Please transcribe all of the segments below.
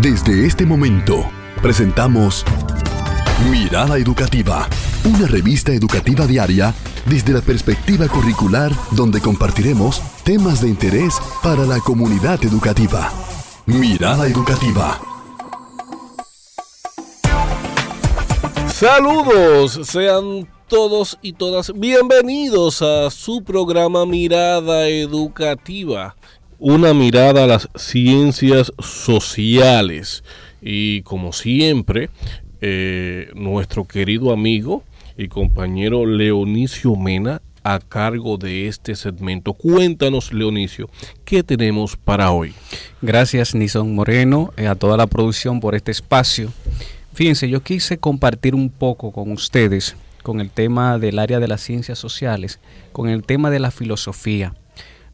Desde este momento, presentamos Mirada Educativa, una revista educativa diaria desde la perspectiva curricular donde compartiremos temas de interés para la comunidad educativa. Mirada Educativa. Saludos, sean todos y todas bienvenidos a su programa Mirada Educativa una mirada a las ciencias sociales. Y como siempre, eh, nuestro querido amigo y compañero Leonicio Mena a cargo de este segmento. Cuéntanos, Leonicio, ¿qué tenemos para hoy? Gracias, Nison Moreno, eh, a toda la producción por este espacio. Fíjense, yo quise compartir un poco con ustedes con el tema del área de las ciencias sociales, con el tema de la filosofía.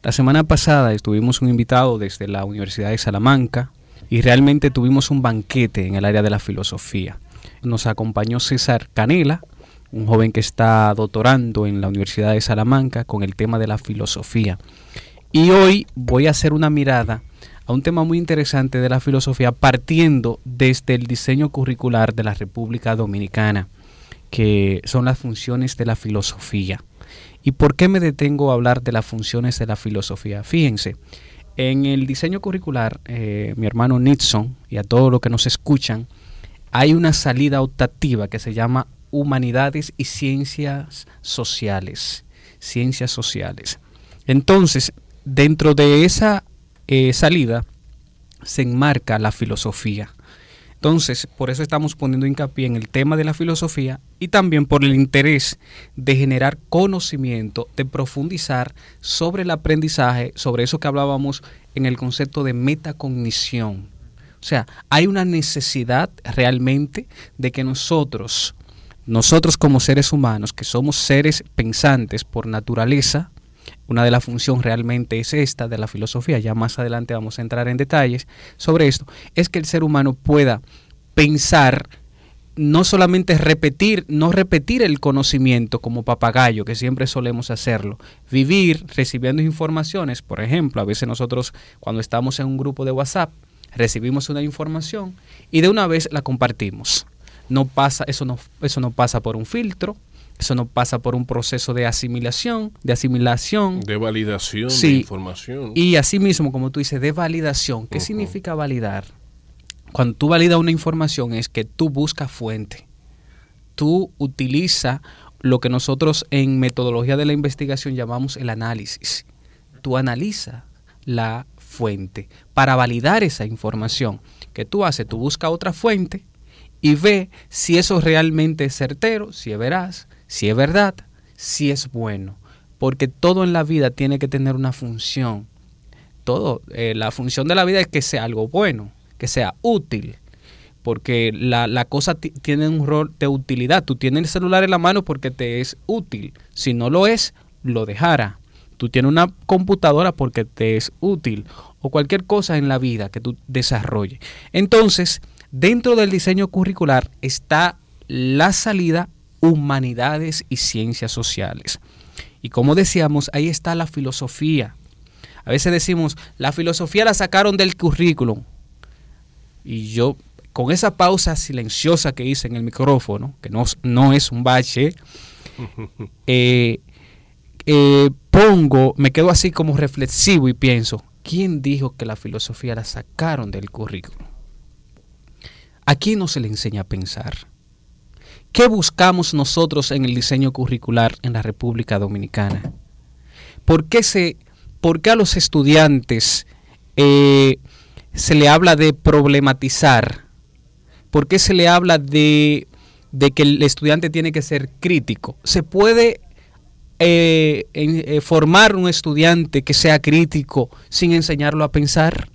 La semana pasada estuvimos un invitado desde la Universidad de Salamanca y realmente tuvimos un banquete en el área de la filosofía. Nos acompañó César Canela, un joven que está doctorando en la Universidad de Salamanca con el tema de la filosofía. Y hoy voy a hacer una mirada a un tema muy interesante de la filosofía partiendo desde el diseño curricular de la República Dominicana, que son las funciones de la filosofía. ¿Y por qué me detengo a hablar de las funciones de la filosofía? Fíjense, en el diseño curricular, eh, mi hermano Nixon y a todos los que nos escuchan, hay una salida optativa que se llama Humanidades y Ciencias Sociales. Ciencias Sociales. Entonces, dentro de esa eh, salida se enmarca la filosofía. Entonces, por eso estamos poniendo hincapié en el tema de la filosofía y también por el interés de generar conocimiento, de profundizar sobre el aprendizaje, sobre eso que hablábamos en el concepto de metacognición. O sea, hay una necesidad realmente de que nosotros, nosotros como seres humanos, que somos seres pensantes por naturaleza, una de las funciones realmente es esta de la filosofía, ya más adelante vamos a entrar en detalles sobre esto, es que el ser humano pueda pensar, no solamente repetir, no repetir el conocimiento como papagayo, que siempre solemos hacerlo, vivir recibiendo informaciones, por ejemplo, a veces nosotros cuando estamos en un grupo de WhatsApp, recibimos una información y de una vez la compartimos. No pasa, eso no, eso no pasa por un filtro, eso no pasa por un proceso de asimilación, de asimilación. De validación de información. Y asimismo, como tú dices, de validación. ¿Qué significa validar? Cuando tú validas una información es que tú buscas fuente. Tú utilizas lo que nosotros en metodología de la investigación llamamos el análisis. Tú analizas la fuente para validar esa información. que tú haces? Tú buscas otra fuente y ve si eso realmente es certero, si es veraz, si es verdad, si es bueno. Porque todo en la vida tiene que tener una función. Todo, eh, la función de la vida es que sea algo bueno, que sea útil. Porque la, la cosa tiene un rol de utilidad. Tú tienes el celular en la mano porque te es útil. Si no lo es, lo dejara. Tú tienes una computadora porque te es útil. O cualquier cosa en la vida que tú desarrolles. Entonces, dentro del diseño curricular está la salida humanidades y ciencias sociales. Y como decíamos, ahí está la filosofía. A veces decimos, la filosofía la sacaron del currículum. Y yo, con esa pausa silenciosa que hice en el micrófono, que no, no es un bache, eh, eh, pongo, me quedo así como reflexivo y pienso, ¿quién dijo que la filosofía la sacaron del currículum? ¿A quién no se le enseña a pensar? ¿Qué buscamos nosotros en el diseño curricular en la República Dominicana? ¿Por qué, se, por a los estudiantes eh, se le habla de problematizar? ¿Por qué se le habla de, que el estudiante tiene que ser crítico? ¿Se puede eh, eh, formar un estudiante que sea crítico sin enseñarlo a pensar?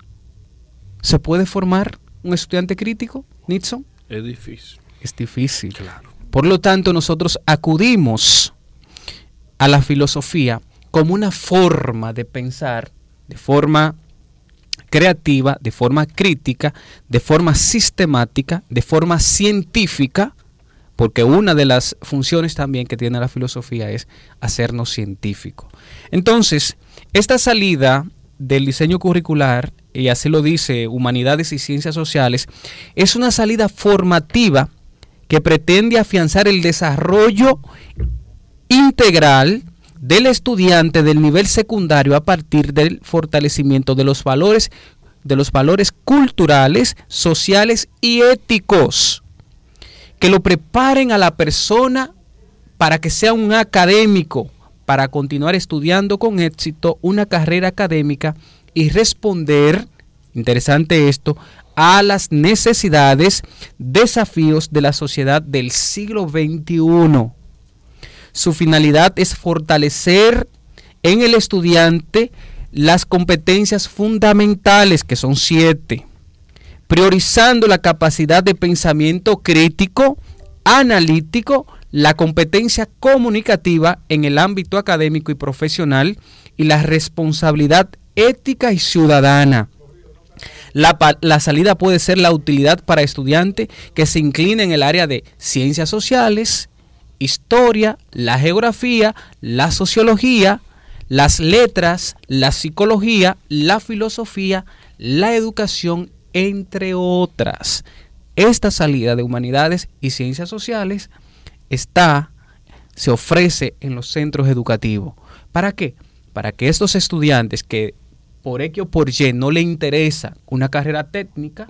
¿Se puede formar un estudiante crítico, Nixon? Es difícil. Es difícil. Claro. Por lo tanto, nosotros acudimos a la filosofía como una forma de pensar, de forma creativa, de forma crítica, de forma sistemática, de forma científica, porque una de las funciones también que tiene la filosofía es hacernos científicos. Entonces, esta salida del diseño curricular, y así lo dice Humanidades y Ciencias Sociales, es una salida formativa que pretende afianzar el desarrollo integral del estudiante del nivel secundario a partir del fortalecimiento de los valores de los valores culturales, sociales y éticos que lo preparen a la persona para que sea un académico, para continuar estudiando con éxito una carrera académica y responder, interesante esto, a las necesidades, desafíos de la sociedad del siglo XXI. Su finalidad es fortalecer en el estudiante las competencias fundamentales, que son siete, priorizando la capacidad de pensamiento crítico, analítico, la competencia comunicativa en el ámbito académico y profesional y la responsabilidad ética y ciudadana. La, la, salida puede ser la utilidad para estudiantes que se inclinen en el área de ciencias sociales, historia, la geografía, la sociología, las letras, la psicología, la filosofía, la educación, entre otras. Esta salida de humanidades y ciencias sociales está, se ofrece en los centros educativos. ¿Para qué? Para que estos estudiantes que por X o por Y no le interesa una carrera técnica,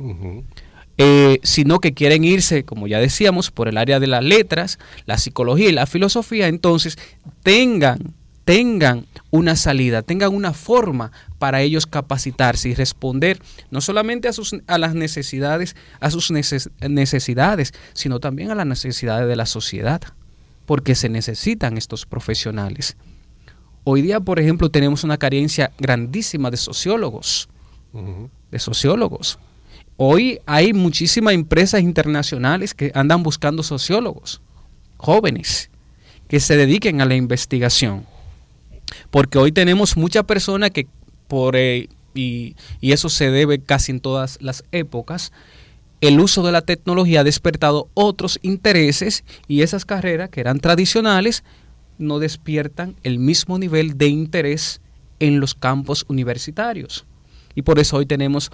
eh, sino que quieren irse, como ya decíamos, por el área de las letras, la psicología y la filosofía, entonces tengan, tengan una salida, tengan una forma para ellos capacitarse y responder no solamente a, sus, a las necesidades, a sus necesidades, sino también a las necesidades de la sociedad, porque se necesitan estos profesionales. Hoy día, por ejemplo, tenemos una carencia grandísima de sociólogos, de sociólogos. Hoy hay muchísimas empresas internacionales que andan buscando sociólogos, jóvenes, que se dediquen a la investigación. Porque hoy tenemos muchas personas que por, eh, y, y eso se debe casi en todas las épocas, el uso de la tecnología ha despertado otros intereses y esas carreras que eran tradicionales no despiertan el mismo nivel de interés en los campos universitarios. Y por eso hoy tenemos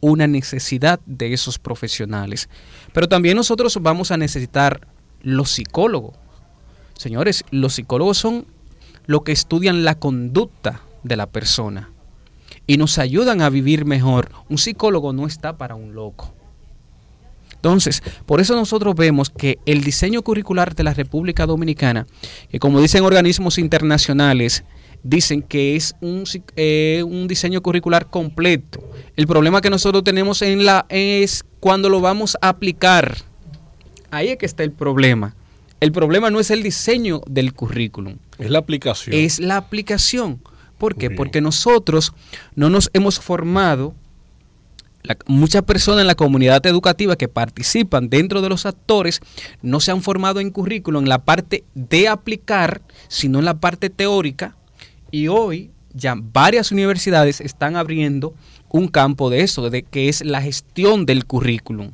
una necesidad de esos profesionales. Pero también nosotros vamos a necesitar los psicólogos. Señores, los psicólogos son lo que estudian la conducta de la persona y nos ayudan a vivir mejor. Un psicólogo no está para un loco. Entonces, por eso nosotros vemos que el diseño curricular de la República Dominicana, que como dicen organismos internacionales, dicen que es un, eh, un, diseño curricular completo. El problema que nosotros tenemos en la es cuando lo vamos a aplicar. Ahí es que está el problema. El problema no es el diseño del currículum. Es la aplicación. Es la aplicación. ¿Por qué? Porque nosotros no nos hemos formado, muchas personas en la comunidad educativa que participan dentro de los actores no se han formado en currículum en la parte de aplicar, sino en la parte teórica. Y hoy ya varias universidades están abriendo un campo de eso, de que es la gestión del currículum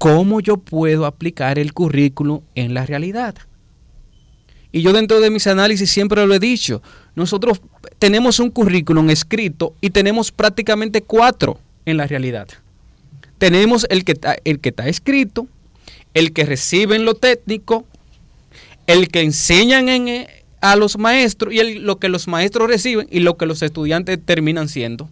cómo yo puedo aplicar el currículum en la realidad. Y yo dentro de mis análisis siempre lo he dicho, nosotros tenemos un currículum escrito y tenemos prácticamente cuatro en la realidad. Tenemos el que, el que está escrito, el que recibe en lo técnico, el que enseñan en, eh, a los maestros y lo que los maestros reciben y lo que los estudiantes terminan siendo.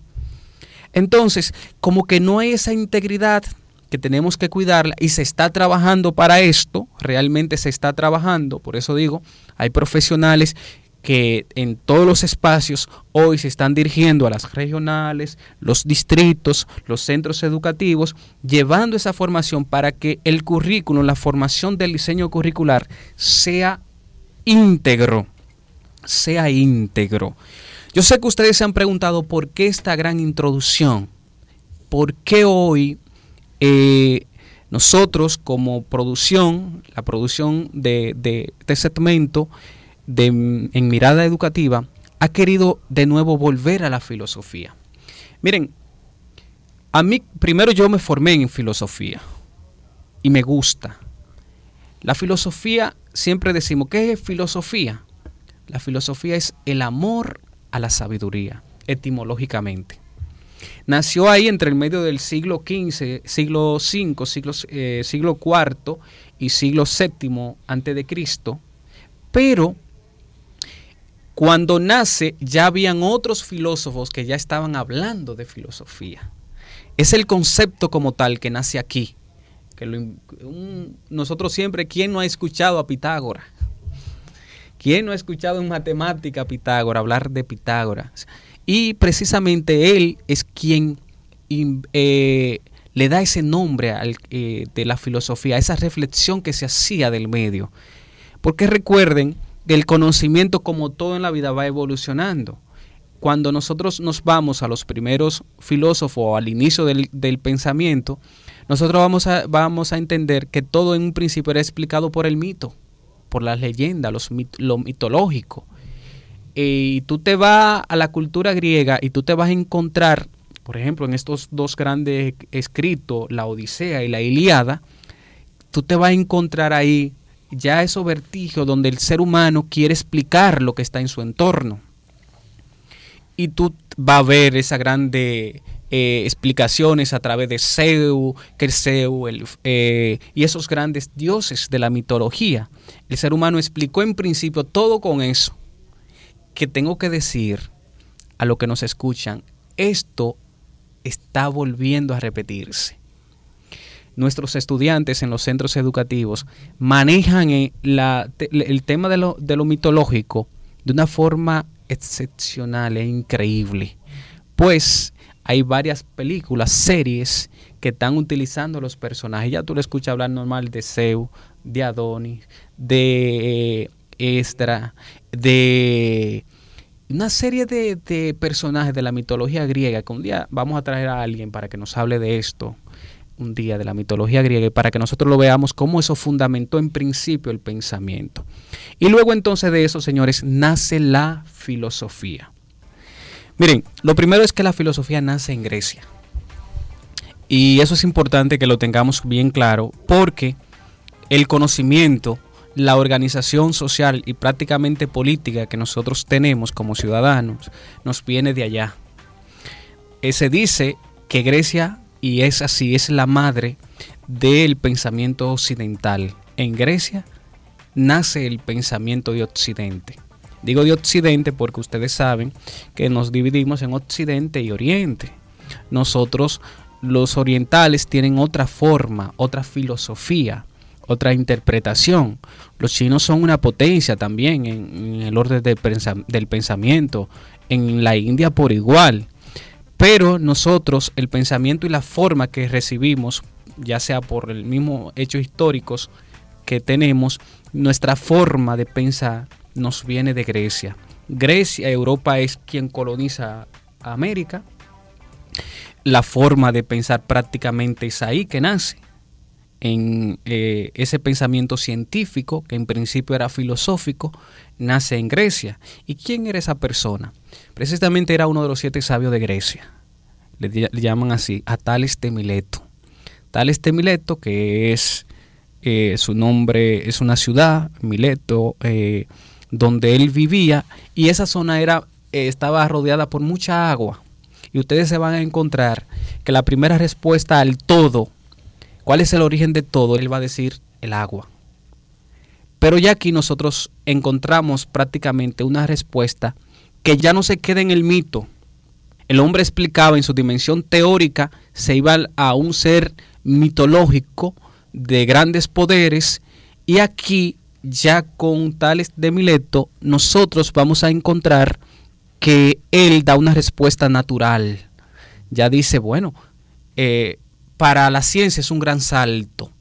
Entonces, como que no hay esa integridad que tenemos que cuidarla y se está trabajando para esto, realmente se está trabajando, por eso digo, hay profesionales que en todos los espacios hoy se están dirigiendo a las regionales, los distritos, los centros educativos, llevando esa formación para que el currículum, la formación del diseño curricular sea íntegro, sea íntegro. Yo sé que ustedes se han preguntado por qué esta gran introducción, por qué hoy eh, nosotros como producción, la producción de, este segmento de, en mirada educativa, ha querido de nuevo volver a la filosofía. Miren, a mí primero yo me formé en filosofía y me gusta. La filosofía, siempre decimos, ¿qué es filosofía? La filosofía es el amor a la sabiduría, etimológicamente. Nació ahí entre el medio del siglo XV, siglo V, siglo, eh, IV y siglo VII antes de Cristo, pero cuando nace ya habían otros filósofos que ya estaban hablando de filosofía. Es el concepto como tal que nace aquí. Nosotros siempre, ¿quién no ha escuchado a Pitágoras? ¿Quién no ha escuchado en matemática a Pitágoras, hablar de Pitágoras? Y precisamente él es quien eh, le da ese nombre eh, de la filosofía, esa reflexión que se hacía del medio. Porque recuerden que el conocimiento, como todo en la vida, va evolucionando. Cuando nosotros nos vamos a los primeros filósofos, al inicio del, pensamiento, nosotros vamos a entender que todo en un principio era explicado por el mito, por las leyendas, los, lo mitológico y tú te vas a la cultura griega y tú te vas a encontrar, por ejemplo, en estos dos grandes escritos, la Odisea y la Iliada, tú te vas a encontrar ahí ya esos vertigios donde el ser humano quiere explicar lo que está en su entorno. Y tú vas a ver esas grandes eh, explicaciones a través de Zeus, Kerseu el, eh, y esos grandes dioses de la mitología. El ser humano explicó en principio todo con eso que tengo que decir a los que nos escuchan, esto está volviendo a repetirse. Nuestros estudiantes en los centros educativos manejan eh, el tema de lo, de lo mitológico de una forma excepcional e increíble. Pues hay varias películas, series que están utilizando los personajes. Ya tú le escuchas hablar normal de Zeus, de Adonis, de Estra, de una serie de, personajes de la mitología griega, que un día vamos a traer a alguien para que nos hable de esto, un día de la mitología griega, y para que nosotros lo veamos cómo eso fundamentó en principio el pensamiento. Y luego entonces de eso, señores, nace la filosofía. Miren, lo primero es que la filosofía nace en Grecia. Y eso es importante que lo tengamos bien claro, porque el conocimiento la organización social y prácticamente política que nosotros tenemos como ciudadanos nos viene de allá. Eh, se dice que Grecia, y es así, es la madre del pensamiento occidental. En Grecia nace el pensamiento de Occidente. Digo de Occidente porque ustedes saben que nos dividimos en Occidente y Oriente. Nosotros, los orientales, tienen otra forma, otra filosofía otra interpretación. Los chinos son una potencia también en, el orden del pensamiento, en la India por igual. Pero nosotros, el pensamiento y la forma que recibimos, ya sea por el mismo hecho históricos que tenemos, nuestra forma de pensar nos viene de Grecia. Grecia, Europa es quien coloniza América. La forma de pensar prácticamente es ahí que nace en eh, ese pensamiento científico, que en principio era filosófico, nace en Grecia. ¿Y quién era esa persona? Precisamente era uno de los siete sabios de Grecia. Le, llaman así, a Tales de Mileto. Tales de Mileto, que es eh, su nombre, es una ciudad, Mileto, eh, donde él vivía, y esa zona era, estaba rodeada por mucha agua. Y ustedes se van a encontrar que la primera respuesta al todo ¿Cuál es el origen de todo? Él va a decir el agua. Pero ya aquí nosotros encontramos prácticamente una respuesta que ya no se queda en el mito. El hombre explicaba en su dimensión teórica, se iba a un ser mitológico de grandes poderes y aquí ya con Tales de Mileto nosotros vamos a encontrar que él da una respuesta natural. Ya dice, bueno, eh, para la ciencia es un gran salto,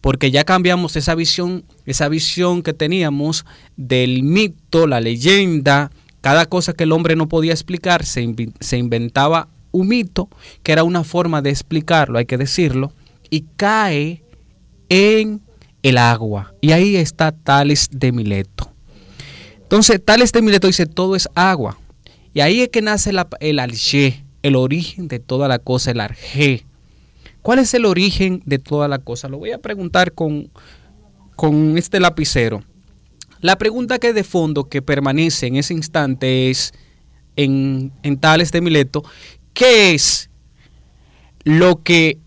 porque ya cambiamos esa visión, esa visión que teníamos del mito, la leyenda, cada cosa que el hombre no podía explicar, se, inventaba un mito, que era una forma de explicarlo, hay que decirlo, y cae en el agua. Y ahí está Tales de Mileto. Entonces, Tales de Mileto dice, todo es agua. Y ahí es que nace el alge, el origen de toda la cosa, el arjé. ¿Cuál es el origen de toda la cosa? Lo voy a preguntar con, con este lapicero. La pregunta que de fondo que permanece en ese instante es, en, en Tales de Mileto, ¿qué es lo que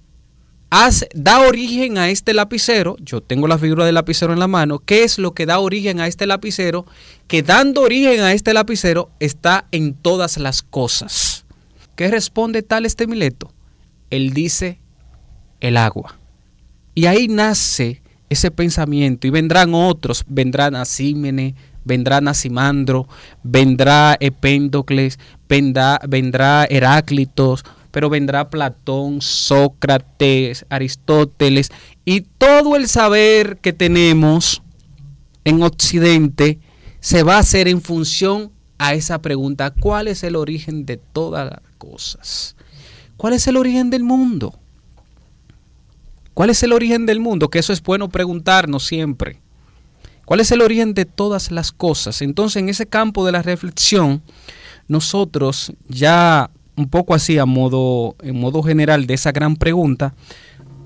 da origen a este lapicero? Yo tengo la figura del lapicero en la mano. ¿Qué es lo que da origen a este lapicero? Que dando origen a este lapicero está en todas las cosas. ¿Qué responde Tales de Mileto? Él dice el agua. Y ahí nace ese pensamiento y vendrán otros, vendrán Asímene, vendrá Nasimandro, vendrá Epéndocles, vendrá, vendrá Heráclitos, pero vendrá Platón, Sócrates, Aristóteles y todo el saber que tenemos en Occidente se va a hacer en función a esa pregunta, ¿cuál es el origen de todas las cosas? ¿Cuál es el origen del mundo? ¿Cuál es el origen del mundo? Que eso es bueno preguntarnos siempre. ¿Cuál es el origen de todas las cosas? Entonces, en ese campo de la reflexión, nosotros ya un poco así a modo en modo general de esa gran pregunta,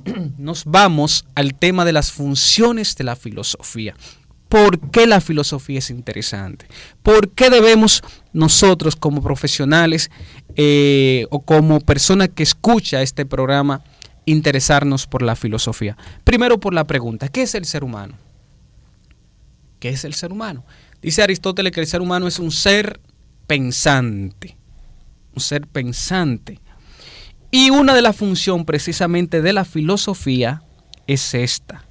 nos vamos al tema de las funciones de la filosofía. ¿Por qué la filosofía es interesante? ¿Por qué debemos nosotros como profesionales eh, o como persona que escucha este programa interesarnos por la filosofía? Primero por la pregunta, ¿qué es el ser humano? ¿Qué es el ser humano? Dice Aristóteles que el ser humano es un ser pensante, ser pensante. Y una de las funciones precisamente de la filosofía es esta,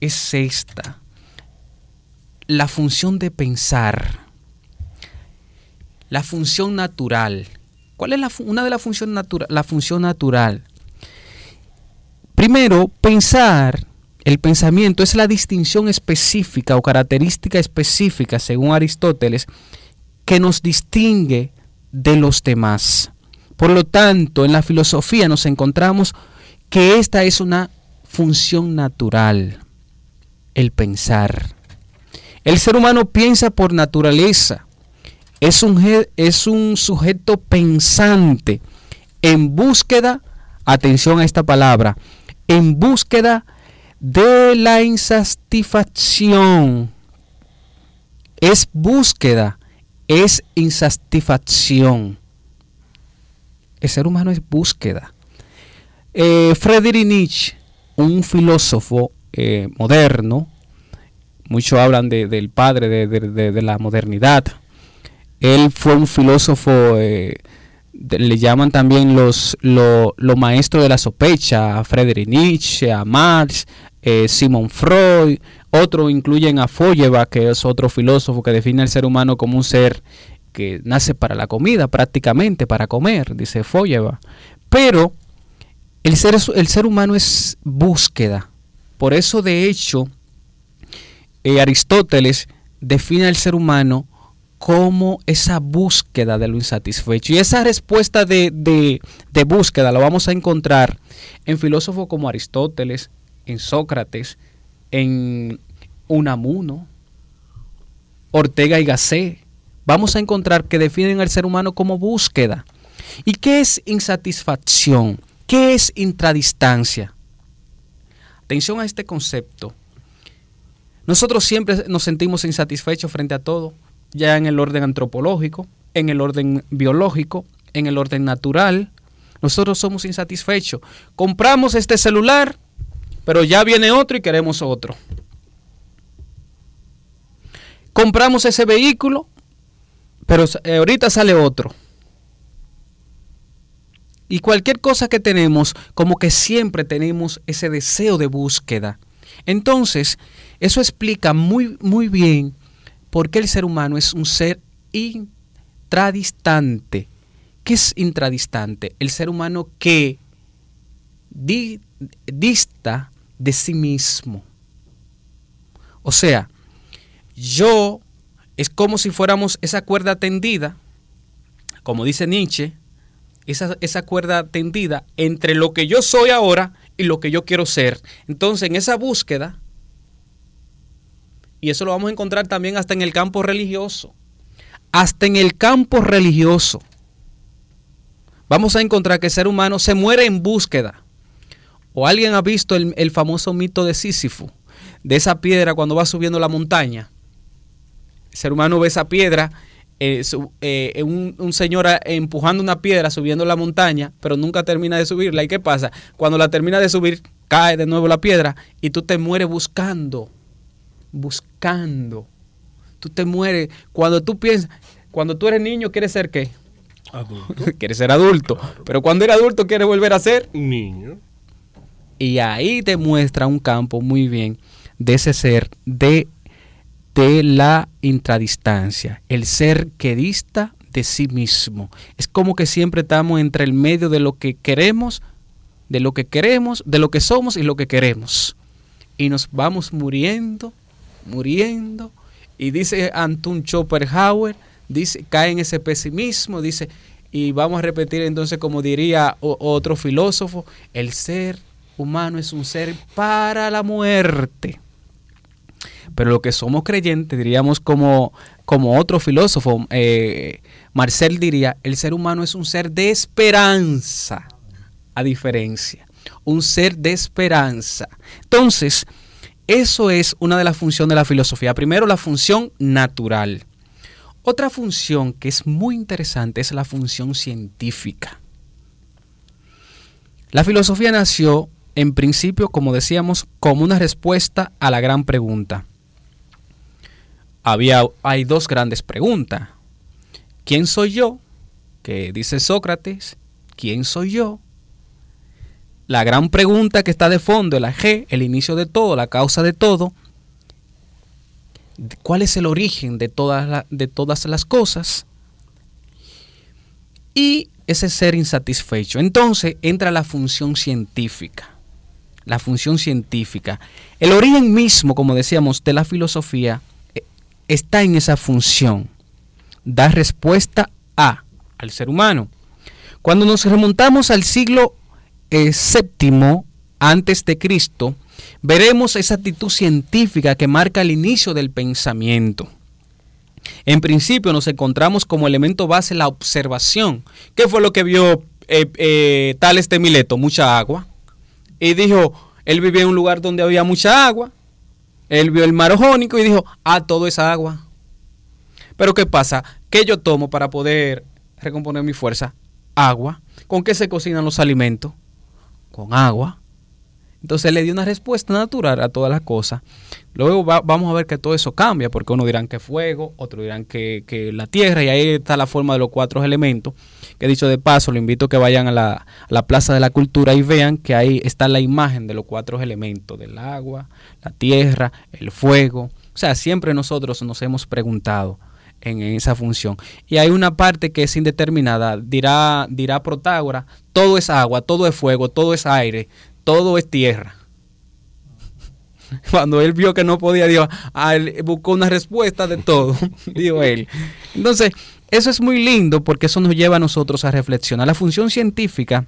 es esta, la función de pensar, la función natural. ¿Cuál es la, una de las funciones naturales? La función natural. Primero, pensar el pensamiento es la distinción específica o característica específica, según Aristóteles, que nos distingue de los demás. Por lo tanto, en la filosofía nos encontramos que esta es una función natural, el pensar. El ser humano piensa por naturaleza, es un, es un sujeto pensante en búsqueda, atención a esta palabra, en búsqueda de la insatisfacción. Es búsqueda, es insatisfacción. El ser humano es búsqueda. Eh, Friedrich Nietzsche, un filósofo eh, moderno, muchos hablan del padre de, la modernidad. Él fue un filósofo, eh, le llaman también los, los maestros de la sospecha, a Friedrich Nietzsche, a Marx, eh, Simon Freud, otro incluyen a Feuerbach, que es otro filósofo que define al ser humano como un ser que nace para la comida, prácticamente para comer, dice Feuerbach. Pero el ser, el ser humano es búsqueda. Por eso, de hecho, eh, Aristóteles define al ser humano como esa búsqueda de lo insatisfecho. Y esa respuesta de, de búsqueda la vamos a encontrar en filósofos como Aristóteles, en Sócrates, en Unamuno, Ortega y Gasset, vamos a encontrar que definen al ser humano como búsqueda. ¿Y qué es insatisfacción? ¿Qué es intradistancia? Atención a este concepto. Nosotros siempre nos sentimos insatisfechos frente a todo, ya en el orden antropológico, en el orden biológico, en el orden natural. Nosotros somos insatisfechos. Compramos este celular pero ya viene otro y queremos otro. Compramos ese vehículo, pero eh, ahorita sale otro. Y cualquier cosa que tenemos, como que siempre tenemos ese deseo de búsqueda. Entonces, eso explica muy, muy bien por qué el ser humano es un ser intradistante. ¿Qué es intradistante? El ser humano que dista de sí mismo. O sea, yo es como si fuéramos esa cuerda tendida, como dice Nietzsche, esa, esa, cuerda tendida entre lo que yo soy ahora y lo que yo quiero ser. Entonces, en esa búsqueda, y eso lo vamos a encontrar también hasta en el campo religioso, hasta en el campo religioso, vamos a encontrar que el ser humano se muere en búsqueda. ¿O alguien ha visto el, famoso mito de Sísifo? De esa piedra cuando va subiendo la montaña. El ser humano ve esa piedra eh, eh, un, señor empujando una piedra subiendo la montaña, pero nunca termina de subirla. ¿Y qué pasa? Cuando la termina de subir, cae de nuevo la piedra y tú te mueres buscando, buscando. Tú te mueres cuando tú piensas, cuando tú eres niño, ¿quieres ser qué? Adulto. quieres ser adulto. Pero cuando eres adulto, ¿quieres volver a ser? Niño. Y ahí te muestra un campo muy bien de ese ser de de la intradistancia, el ser que dista de sí mismo. Es como que siempre estamos entre el medio de lo que queremos, de lo que queremos, de lo que somos y lo que queremos. Y nos vamos muriendo, muriendo. Y dice Anton Schopenhauer, dice, cae en ese pesimismo, dice, y vamos a repetir entonces como diría otro filósofo, el ser humano es un ser para la muerte. Pero lo que somos creyentes, diríamos como, como otro filósofo, eh, Marcel diría, el ser humano es un ser de esperanza, a diferencia, un ser de esperanza. Entonces, eso es una de las funciones de la filosofía. Primero, la función natural. Otra función que es muy interesante es la función científica. La filosofía nació en principio, como decíamos, como una respuesta a la gran pregunta había, hay dos grandes preguntas. ¿Quién soy yo? Que dice Sócrates. ¿Quién soy yo? La gran pregunta que está de fondo, la G, el inicio de todo, la causa de todo. ¿Cuál es el origen de todas, de todas las cosas? Y ese ser insatisfecho. Entonces entra la función científica. La función científica. El origen mismo, como decíamos, de la filosofía está en esa función, dar respuesta a al ser humano. Cuando nos remontamos al siglo eh, séptimo antes de Cristo, veremos esa actitud científica que marca el inicio del pensamiento. En principio nos encontramos como elemento base la observación. ¿Qué fue lo que vio eh, eh, Tales de Mileto? Mucha agua. Y dijo, él vivía en un lugar donde había mucha agua. Él vio el mar Ojónico y dijo, ah, todo es agua. Pero ¿qué pasa? ¿Qué yo tomo para poder recomponer mi fuerza? Agua. ¿Con qué se cocinan los alimentos? Con agua. Entonces le dio una respuesta natural a todas las cosas. Luego vamos a ver que todo eso cambia, porque uno dirán que fuego, otro dirán que, que, la tierra, y ahí está la forma de los cuatro elementos. Que dicho de paso, le invito a que vayan a la, a la Plaza de la Cultura y vean que ahí está la imagen de los cuatro elementos, del agua, la tierra, el fuego. O sea, siempre nosotros nos hemos preguntado en esa función. Y hay una parte que es indeterminada, dirá, dirá Protágora, todo es agua, todo es fuego, todo es aire, todo es tierra. Cuando él vio que no podía, dijo, ah, buscó una respuesta de todo, dijo él. Entonces, eso es muy lindo porque eso nos lleva a nosotros a reflexionar. La función científica,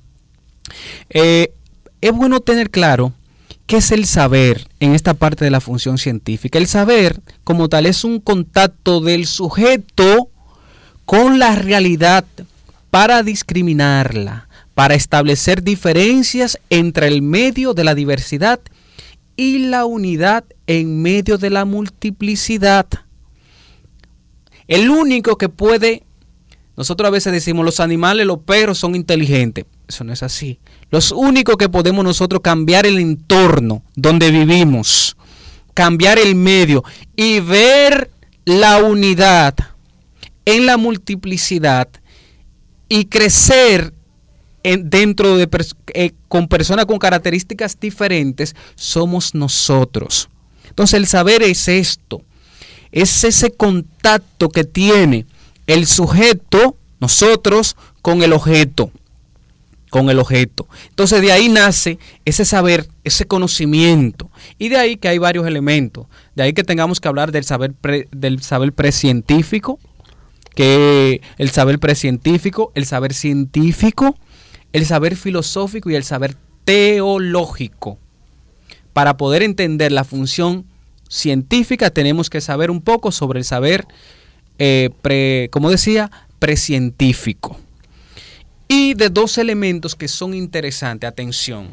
eh, es bueno tener claro qué es el saber en esta parte de la función científica. El saber, como tal, es un contacto del sujeto con la realidad para discriminarla, para establecer diferencias entre el medio de la diversidad y la unidad en medio de la multiplicidad. El único que puede, nosotros a veces decimos los animales, los perros son inteligentes. Eso no es así. Los únicos que podemos nosotros cambiar el entorno donde vivimos, cambiar el medio y ver la unidad en la multiplicidad y crecer dentro de eh, con personas con características diferentes somos nosotros. Entonces el saber es esto, es ese contacto que tiene el sujeto, nosotros, con el objeto, con el objeto. Entonces de ahí nace ese saber, ese conocimiento. Y de ahí que hay varios elementos. De ahí que tengamos que hablar del saber, del saber precientífico, que el saber precientífico, el saber científico, el saber filosófico y el saber teológico. Para poder entender la función científica tenemos que saber un poco sobre el saber, eh, como decía, precientífico. Y de dos elementos que son interesantes, atención,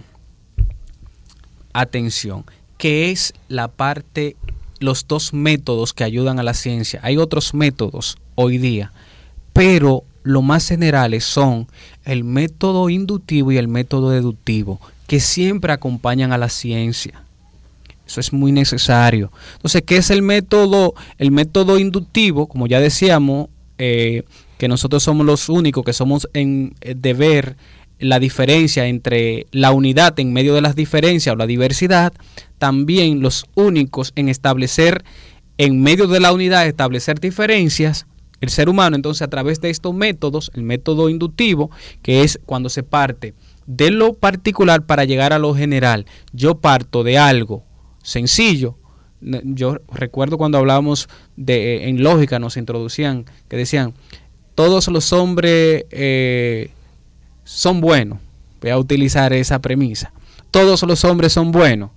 atención, que es la parte los dos métodos que ayudan a la ciencia. Hay otros métodos hoy día, pero los más generales son el método inductivo y el método deductivo, que siempre acompañan a la ciencia. Eso es muy necesario. Entonces, ¿qué es el método? El método inductivo, como ya decíamos, eh, que nosotros somos los únicos que somos en eh, de ver la diferencia entre la unidad en medio de las diferencias o la diversidad, también los únicos en establecer en medio de la unidad, establecer diferencias, el ser humano entonces a través de estos métodos, el método inductivo, que es cuando se parte de lo particular para llegar a lo general, yo parto de algo sencillo, yo recuerdo cuando hablábamos de en lógica nos introducían que decían todos los hombres eh, son buenos. Voy a utilizar esa premisa. Todos los hombres son buenos.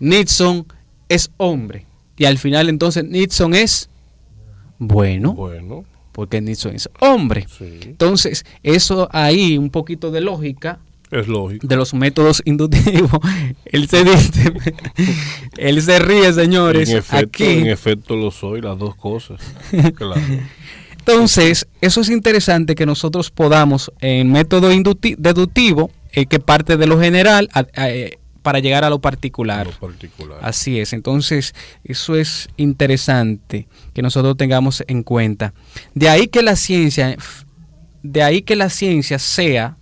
Nixon es hombre. Y al final entonces Nixon es bueno. Bueno. Porque Nixon es hombre. Entonces, eso ahí, un poquito de lógica. Es lógico. De los métodos inductivos. él se dice, él se ríe, señores. En efecto, en efecto lo soy, las dos cosas. Claro. Entonces, eso es interesante que nosotros podamos, en método deductivo, eh, que parte de lo general, eh, para llegar a lo particular. Así es. Entonces, eso es interesante que nosotros tengamos en cuenta. De ahí que la ciencia, de ahí que la ciencia sea,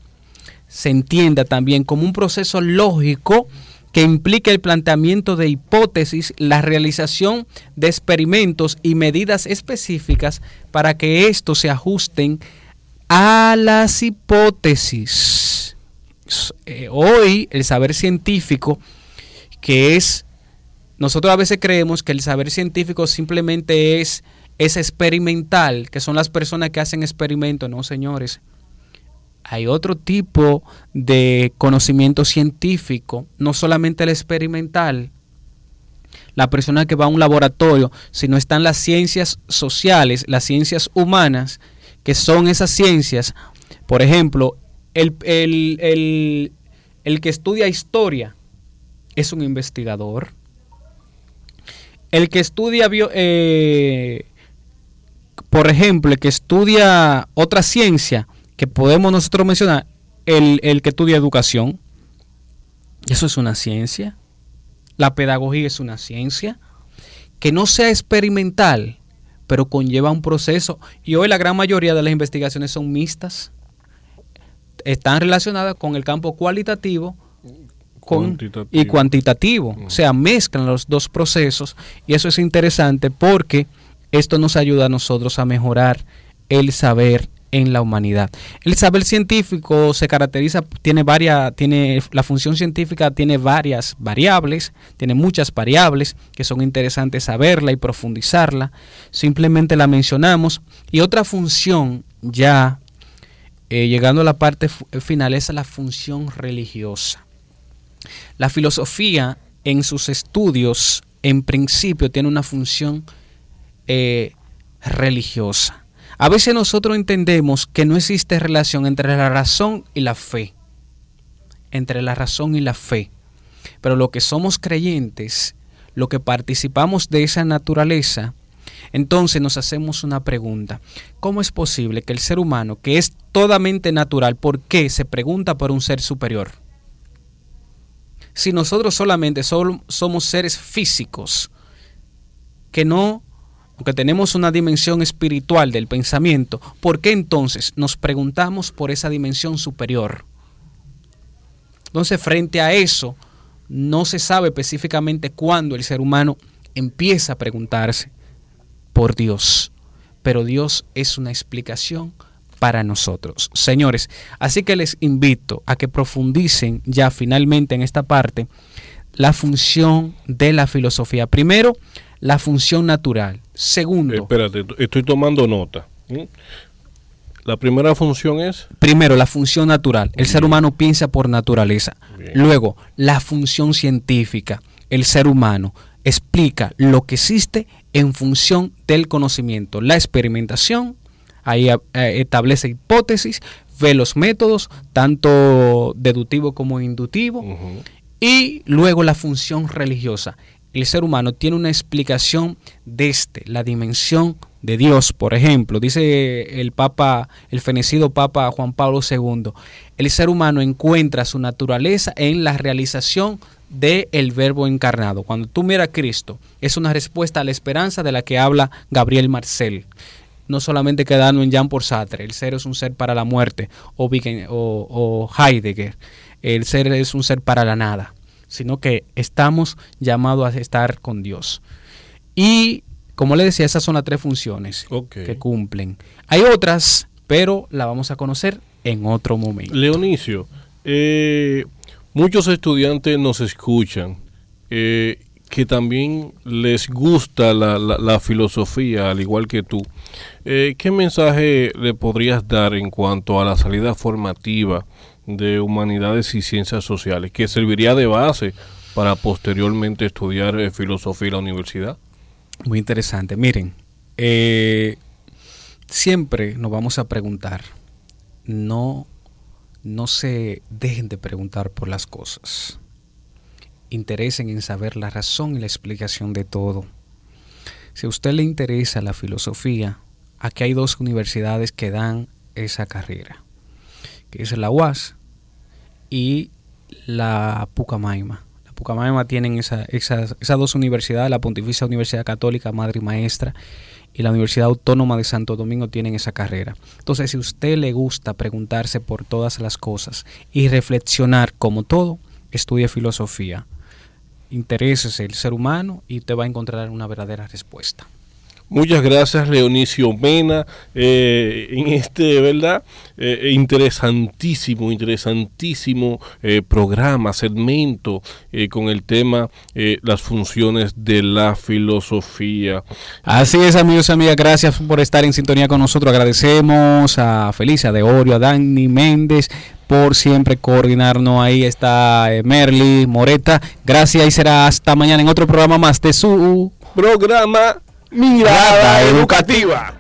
se entienda también como un proceso lógico que implica el planteamiento de hipótesis, la realización de experimentos y medidas específicas para que estos se ajusten a las hipótesis. Eh, hoy el saber científico, que es, nosotros a veces creemos que el saber científico simplemente es, es experimental, que son las personas que hacen experimentos, no señores hay otro tipo de conocimiento científico, no solamente el experimental. La persona que va a un laboratorio, sino están las ciencias sociales, las ciencias humanas, que son esas ciencias. Por ejemplo, el, que estudia historia es un investigador. El que estudia, eh, por ejemplo, el que estudia otra ciencia, que podemos nosotros mencionar, el, el que estudia educación, eso es una ciencia. La pedagogía es una ciencia que no sea experimental, pero conlleva un proceso. Y hoy la gran mayoría de las investigaciones son mixtas. Están relacionadas con el campo cualitativo y cuantitativo. O sea, mezclan los dos procesos. Y eso es interesante porque esto nos ayuda a nosotros a mejorar el saber en la humanidad. El saber científico se caracteriza, tiene varias, tiene, la función científica tiene varias variables, tiene muchas variables que son interesantes saberla y profundizarla. Simplemente la mencionamos. Y otra función ya, eh, llegando a la parte final, es la función religiosa. La filosofía en sus estudios, en principio, tiene una función eh, religiosa. A veces nosotros entendemos que no existe relación entre la razón y la fe. Entre la razón y la fe. Pero lo que somos creyentes, lo que participamos de esa naturaleza, entonces nos hacemos una pregunta. ¿Cómo es posible que el ser humano, que es totalmente natural, ¿por qué se pregunta por un ser superior? Si nosotros solamente somos seres físicos que no porque tenemos una dimensión espiritual del pensamiento, ¿por qué entonces nos preguntamos por esa dimensión superior? Entonces, frente a eso, no se sabe específicamente cuándo el ser humano empieza a preguntarse por Dios, pero Dios es una explicación para nosotros. Señores, así que les invito a que profundicen ya finalmente en esta parte la función de la filosofía. Primero, la función natural. Segundo. espérate, estoy tomando nota. La primera función es. Primero, la función natural. El ser humano piensa por naturaleza. Luego, la función científica. El ser humano explica lo que existe en función del conocimiento. La experimentación, ahí eh, establece hipótesis, ve los métodos, tanto deductivo como inductivo. Y luego la función religiosa el ser humano tiene una explicación desde la dimensión de Dios, por ejemplo, dice el Papa, el fenecido Papa Juan Pablo II, el ser humano encuentra su naturaleza en la realización del el verbo encarnado. Cuando tú miras a Cristo, es una respuesta a la esperanza de la que habla Gabriel Marcel. No solamente quedando en Jean por Sartre, el ser es un ser para la muerte, o, o Heidegger, el ser es un ser para la nada, sino que estamos llamados a estar con Dios. Y como le decía, esas son las tres funciones que cumplen. Hay otras, pero la vamos a conocer en otro momento. Leonicio, eh, muchos estudiantes nos escuchan eh, que también les gusta la, filosofía, al igual que tú. Eh, ¿Qué mensaje le podrías dar en cuanto a la salida formativa de humanidades y ciencias sociales, que serviría de base para posteriormente estudiar filosofía en la universidad? Muy interesante. Miren, eh, siempre nos vamos a preguntar, no, no se dejen de preguntar por las cosas. Interesen en saber la razón y la explicación de todo. Si a usted le interesa la filosofía, aquí hay dos universidades que dan esa carrera, que es la UAS y la Pucamaima. Pucamaima tienen esas dos universidades, la Pontificia Universidad Católica, Madre y Maestra, y la Universidad Autónoma de Santo Domingo tienen esa carrera. Entonces, si a usted le gusta preguntarse por todas las cosas y reflexionar como todo, estudie filosofía. Interésese el ser humano y te va a encontrar una verdadera respuesta. Muchas gracias, Leonicio Mena, eh, en este, ¿verdad? Eh, interesantísimo, interesantísimo eh, programa, segmento con el tema las funciones de la filosofía. Así es, amigos y amigas, gracias por estar en sintonía con nosotros. Agradecemos a Felicia de Orio, a Dani Méndez por siempre coordinarnos. Ahí está Merly Moreta. Gracias y será hasta mañana en otro programa más de su programa Mirada Educativa.